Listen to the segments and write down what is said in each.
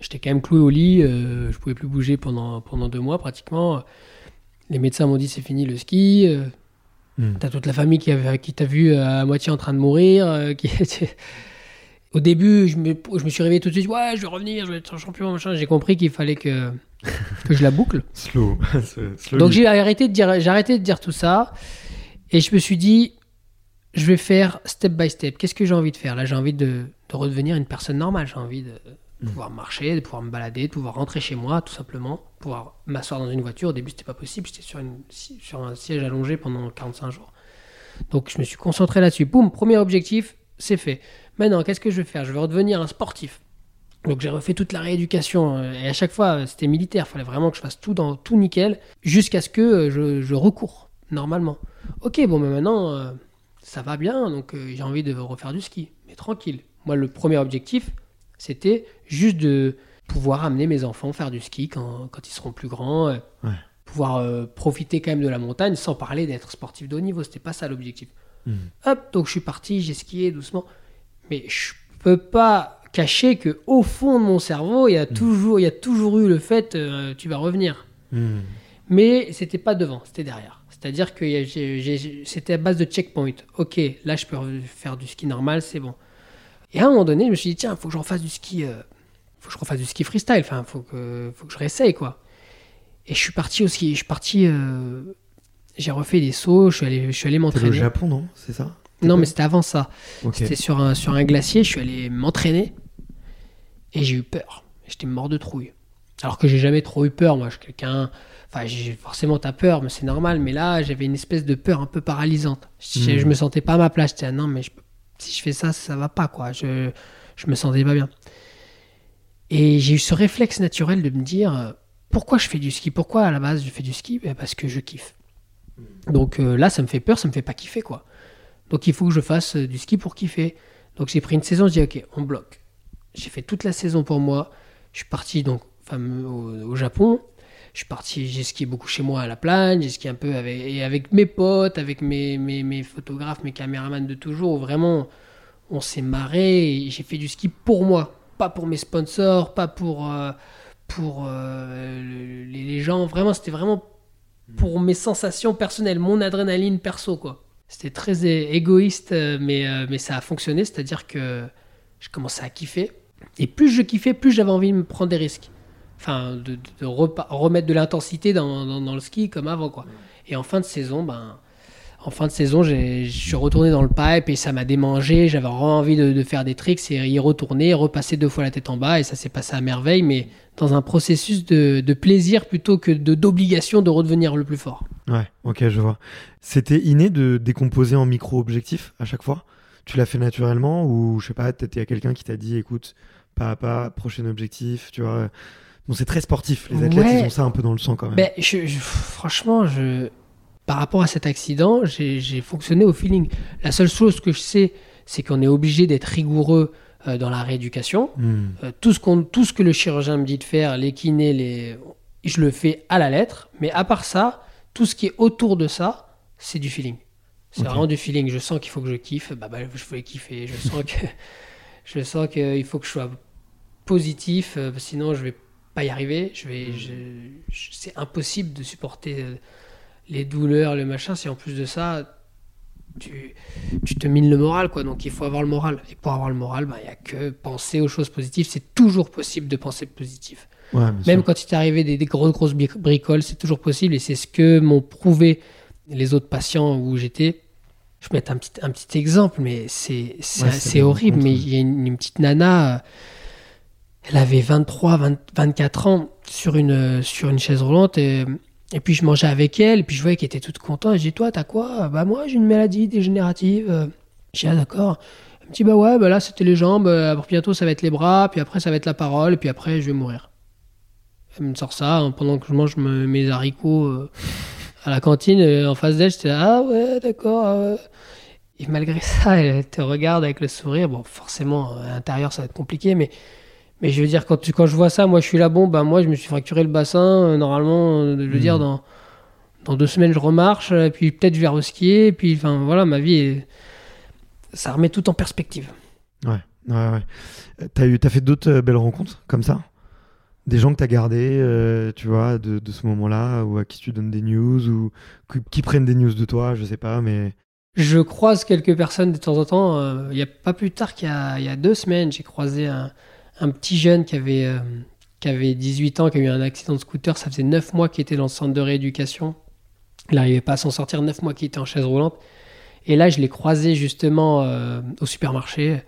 J'étais quand même cloué au lit, euh, je pouvais plus bouger pendant, pendant deux mois pratiquement. Les médecins m'ont dit c'est fini le ski. euh, Hmm. T'as toute la famille qui, avait, qui t'a vu à moitié en train de mourir. euh, qui Au début, je me, je me suis réveillé tout de suite. Ouais, je vais revenir, je vais être champion. Machin. J'ai compris qu'il fallait que, que je la boucle. Slow. Slow Donc j'ai arrêté de dire, j'ai arrêté de dire tout ça, et je me suis dit, je vais faire step by step. Qu'est-ce que j'ai envie de faire? Là, j'ai envie de, de redevenir une personne normale. J'ai envie de pouvoir marcher, de pouvoir me balader, de pouvoir rentrer chez moi, tout simplement, pouvoir m'asseoir dans une voiture. Au début, c'était pas possible. J'étais sur, sur un siège allongé pendant 45 jours. Donc je me suis concentré là-dessus. Boum, premier objectif, c'est fait. Maintenant, qu'est-ce que je vais faire? Je vais redevenir un sportif. Donc j'ai refait toute la rééducation euh, et à chaque fois euh, c'était militaire, il fallait vraiment que je fasse tout dans tout nickel jusqu'à ce que euh, je, je recours normalement. Ok, bon mais maintenant ça va bien donc j'ai envie de refaire du ski, mais tranquille. Moi le premier objectif c'était juste de pouvoir amener mes enfants faire du ski quand, quand ils seront plus grands, euh, Ouais. pouvoir euh, profiter quand même de la montagne sans parler d'être sportif de haut niveau, c'était pas ça l'objectif. Mhm. Hop, donc je suis parti, j'ai skié doucement. Mais je peux pas cacher que au fond de mon cerveau, il y a toujours, il y a toujours eu le fait, euh, tu vas revenir. Hmm. Mais c'était pas devant, c'était derrière. C'est-à-dire que c'était à base de checkpoint. Ok, là je peux re- faire du ski normal, c'est bon. Et à un moment donné, je me suis dit tiens, faut que je refasse du ski, euh, faut que je refasse du ski freestyle. Enfin, faut que, faut que je réessaye quoi. Et je suis parti au ski. Je suis parti. euh, j'ai refait des sauts. Je suis allé, je suis allé T'es au m'entraîner. Japon, non? C'est ça? Non, mais c'était avant ça. Ok. C'était sur un, sur un glacier, je suis allé m'entraîner et j'ai eu peur. J'étais mort de trouille. Alors que j'ai jamais trop eu peur, moi, je suis quelqu'un. Enfin, forcément t'as peur, mais c'est normal. Mais là, j'avais une espèce de peur un peu paralysante. Je, je me sentais pas à ma place. J'étais ah non, mais je peux- si je fais ça, ça va pas quoi. Je, je me sentais pas bien. Et j'ai eu ce réflexe naturel de me dire euh, pourquoi je fais du ski? Pourquoi à la base je fais du ski? Ben, Parce que je kiffe. Donc euh, là, ça me fait peur, ça me fait pas kiffer quoi. Donc il faut que je fasse euh, du ski pour kiffer. Donc j'ai pris une saison, je dis ok, on bloque. J'ai fait toute la saison pour moi. Je suis parti donc au Japon. Je suis parti, j'ai skié beaucoup chez moi à la plage, j'ai skié un peu avec, mes potes, avec mes, mes, mes photographes, mes caméramans de toujours. Vraiment, on s'est marré j'ai fait du ski pour moi, pas pour mes sponsors, pas pour, euh, pour euh, le- les, gens. Vraiment, c'était vraiment pour mes sensations personnelles, mon adrénaline perso, quoi. C'était très égoïste, euh, mais, mais ça a fonctionné, c'est-à-dire que je commençais à kiffer. Et plus je kiffais, plus j'avais envie de me prendre des risques. Enfin, de, de- de remettre de l'intensité dans, le ski comme avant, quoi. Et en fin de saison, ben, en fin de saison, je suis retourné dans le pipe et ça m'a démangé. J'avais vraiment envie de, de faire des tricks et y retourner, repasser deux fois la tête en bas et ça s'est passé à merveille, mais dans un processus de, de plaisir plutôt que de d'obligation de redevenir le plus fort. Ouais, ok, je vois. C'était inné de décomposer en micro-objectifs à chaque fois? Tu l'as fait naturellement ou, je sais pas, y a quelqu'un qui t'a dit, écoute, pas à pas, prochain objectif, tu vois? Bon, c'est très sportif. Les athlètes, Ouais. ils ont ça un peu dans le sang quand même. Ben, je- je- franchement, je, par rapport à cet accident, j'ai fonctionné au feeling. La seule chose que je sais, c'est qu'on est obligé d'être rigoureux euh, dans la rééducation. Hmm. Euh, tout, ce qu'on- tout ce que le chirurgien me dit de faire, les kinés, les... je le fais à la lettre. Mais à part ça, tout ce qui est autour de ça, c'est du feeling. C'est vraiment du feeling. Je sens qu'il faut que je kiffe. Bah, bah, je vais kiffer. Je sens que je sens qu'il faut que je sois positif. euh, sinon, je vais pas y arriver. Je vais, je- je- c'est impossible de supporter euh, les douleurs, le machin. Si en plus de ça, tu, tu te mines le moral, quoi. Donc il faut avoir le moral. Et pour avoir le moral, bah, il n'y a que penser aux choses positives. C'est toujours possible de penser positif. Ouais, Même sûr. quand il t'est arrivé des, des grosses, grosses bri- bricoles, c'est toujours possible. Et c'est ce que m'ont prouvé les autres patients où j'étais. Je vais mettre un petit, un petit exemple, mais c'est c'est Ouais, horrible. compte, Mais il y a une, une petite nana, euh, elle avait 23, 20 24 ans sur une, sur une chaise roulante. Et, puis je mangeais avec elle, et puis je voyais qu'elle était toute contente. Et j'ai dit, toi, t'as quoi? Bah moi, j'ai une maladie dégénérative. Euh, J'ai dit, ah d'accord. Elle me dit bah ouais, bah là c'était les jambes, euh, bientôt ça va être les bras, puis après ça va être la parole, puis après je vais mourir. Elle me sort ça hein, pendant que je mange mes haricots euh, à la cantine en face d'elle. J'étais ah ouais d'accord. Ah et malgré ça, elle te regarde avec le sourire. Bon, forcément, à l'intérieur ça va être compliqué, mais mais je veux dire quand tu, quand je vois ça, moi je suis là bon, bah moi je me suis fracturé le bassin. normalement, je veux dire hmm. dans dans deux semaines je remarche, et puis peut-être je vais reskier, et puis enfin voilà, ma vie est ça remet tout en perspective. Ouais, ouais, ouais. T'as, eu, as fait d'autres euh, belles rencontres comme ça? Des gens que t'as gardés, euh, tu vois, de, de ce moment-là, ou à qui tu donnes des news, ou qui, prennent des news de toi, je sais pas, mais. Je croise quelques personnes de temps en temps. Euh, il n'y a pas plus tard qu'il y a, y a deux semaines, j'ai croisé un, un, petit jeune qui avait, qui avait 18 ans, qui a eu un accident de scooter. Ça faisait 9 mois qu'il était dans le centre de rééducation. Il n'arrivait pas à s'en sortir, 9 mois qu'il était en chaise roulante. Et là, je l'ai croisé justement euh, au supermarché.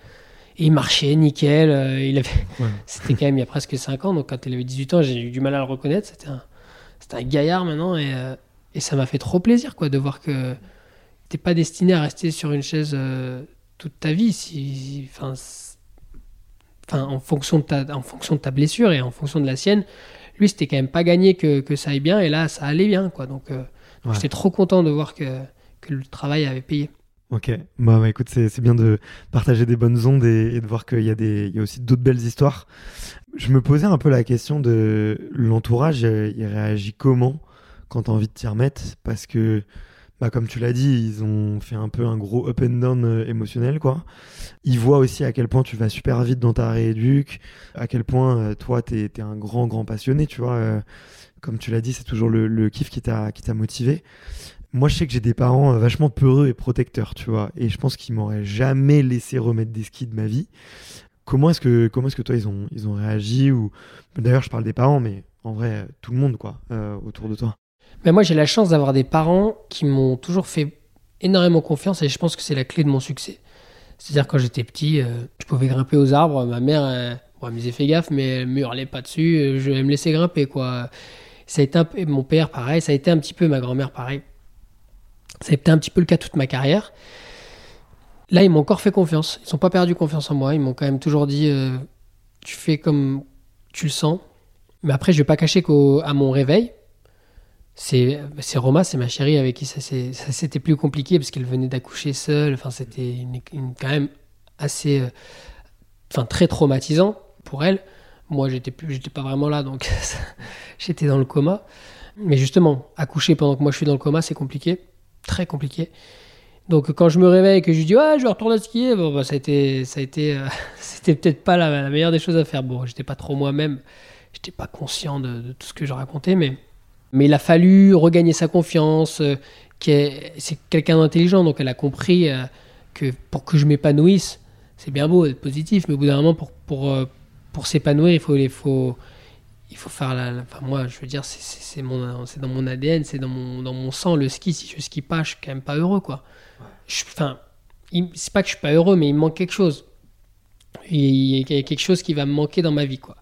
Et il marchait nickel. Euh, il avait... C'était quand même il y a presque 5 ans. Donc quand il avait 18 ans, j'ai eu du mal à le reconnaître. C'était un, un gaillard maintenant. Et, euh, et ça m'a fait trop plaisir quoi, de voir que tu pas destiné à rester sur une chaise toute ta vie. Si, enfin, enfin, en, fonction de ta, en fonction de ta blessure et en fonction de la sienne, lui, c'était quand même pas gagné que, que, ça aille bien. Et là, ça allait bien. Quoi. Donc, j'étais trop content de voir que que le travail avait payé. Ok, bah, bah écoute, c'est bien de partager des bonnes ondes et, de voir qu'il y, a des, y a aussi d'autres belles histoires. Je me posais un peu la question de l'entourage, il réagit comment quand tu as envie de t'y remettre? Parce que, bah, comme tu l'as dit, ils ont fait un peu un gros up and down euh, émotionnel, quoi. Ils voient aussi à quel point tu vas super vite dans ta rééduque, à quel point euh, toi, tu es, un grand, grand passionné, tu vois. Euh, comme tu l'as dit, c'est toujours le, le kiff qui t'a motivé moi, je sais que j'ai des parents vachement peureux et protecteurs, tu vois, et je pense qu'ils m'auraient jamais laissé remettre des skis de ma vie. Comment est-ce que, est-ce que toi, ils ont, ils ont réagi ou d'ailleurs, je parle des parents, mais en vrai, tout le monde, quoi, autour de toi. Mais moi, j'ai la chance d'avoir des parents qui m'ont toujours fait énormément confiance et je pense que c'est la clé de mon succès. C'est-à-dire quand j'étais petit, euh, je pouvais grimper aux arbres. Ma mère, elle me disait fais gaffe, mais elle me hurlait pas dessus. Je vais me laisser grimper, quoi. Ça a été mon père, pareil. Ça a été un petit peu ma grand-mère, pareil. Ça a été un petit peu le cas toute ma carrière. Là, ils m'ont encore fait confiance. Ils n'ont pas perdu confiance en moi. Ils m'ont quand même toujours dit euh, Tu fais comme tu le sens. Mais après, je vais pas cacher qu'à mon réveil, c'est Roma, c'est ma chérie avec qui ça c'était plus compliqué parce qu'elle venait d'accoucher seule. Enfin, c'était quand même assez. Euh, enfin, très traumatisant pour elle. Moi, j'étais plus, j'étais pas vraiment là, donc j'étais dans le coma. Mais justement, accoucher pendant que moi je suis dans le coma, c'est compliqué très compliqué. Donc quand je me réveille et que je dis ouais je vais retourner skier, bon bah, ça a été ça a été euh, c'était peut-être pas la, meilleure des choses à faire. Bon j'étais pas trop moi-même, j'étais pas conscient de, tout ce que je racontais, mais mais il a fallu regagner sa confiance. Euh, c'est quelqu'un d'intelligent donc elle a compris euh, que pour que je m'épanouisse, c'est bien beau d'être positif, mais au bout d'un moment pour pour pour s'épanouir il faut il faut il faut faire la, enfin moi je veux dire c'est dans mon ADN c'est dans mon dans mon sang le ski si je skie pas je suis quand même pas heureux quoi. Enfin c'est pas que je suis pas heureux mais il me manque quelque chose. Il y a quelque chose qui va me manquer dans ma vie quoi.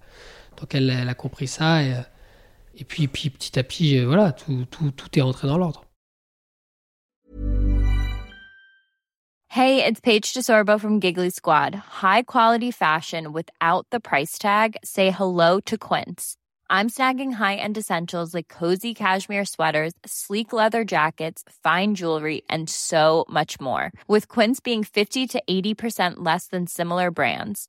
Donc elle, elle a compris ça et, et puis puis petit à petit euh, voilà tout, tout, tout est rentré dans l'ordre Hey it's Paige DeSorbo from Giggly Squad high quality fashion without the price tag say hello to Quince I'm snagging high-end essentials like cozy cashmere sweaters, sleek leather jackets, fine jewelry, and so much more. With Quince being 50 to 80% less than similar brands.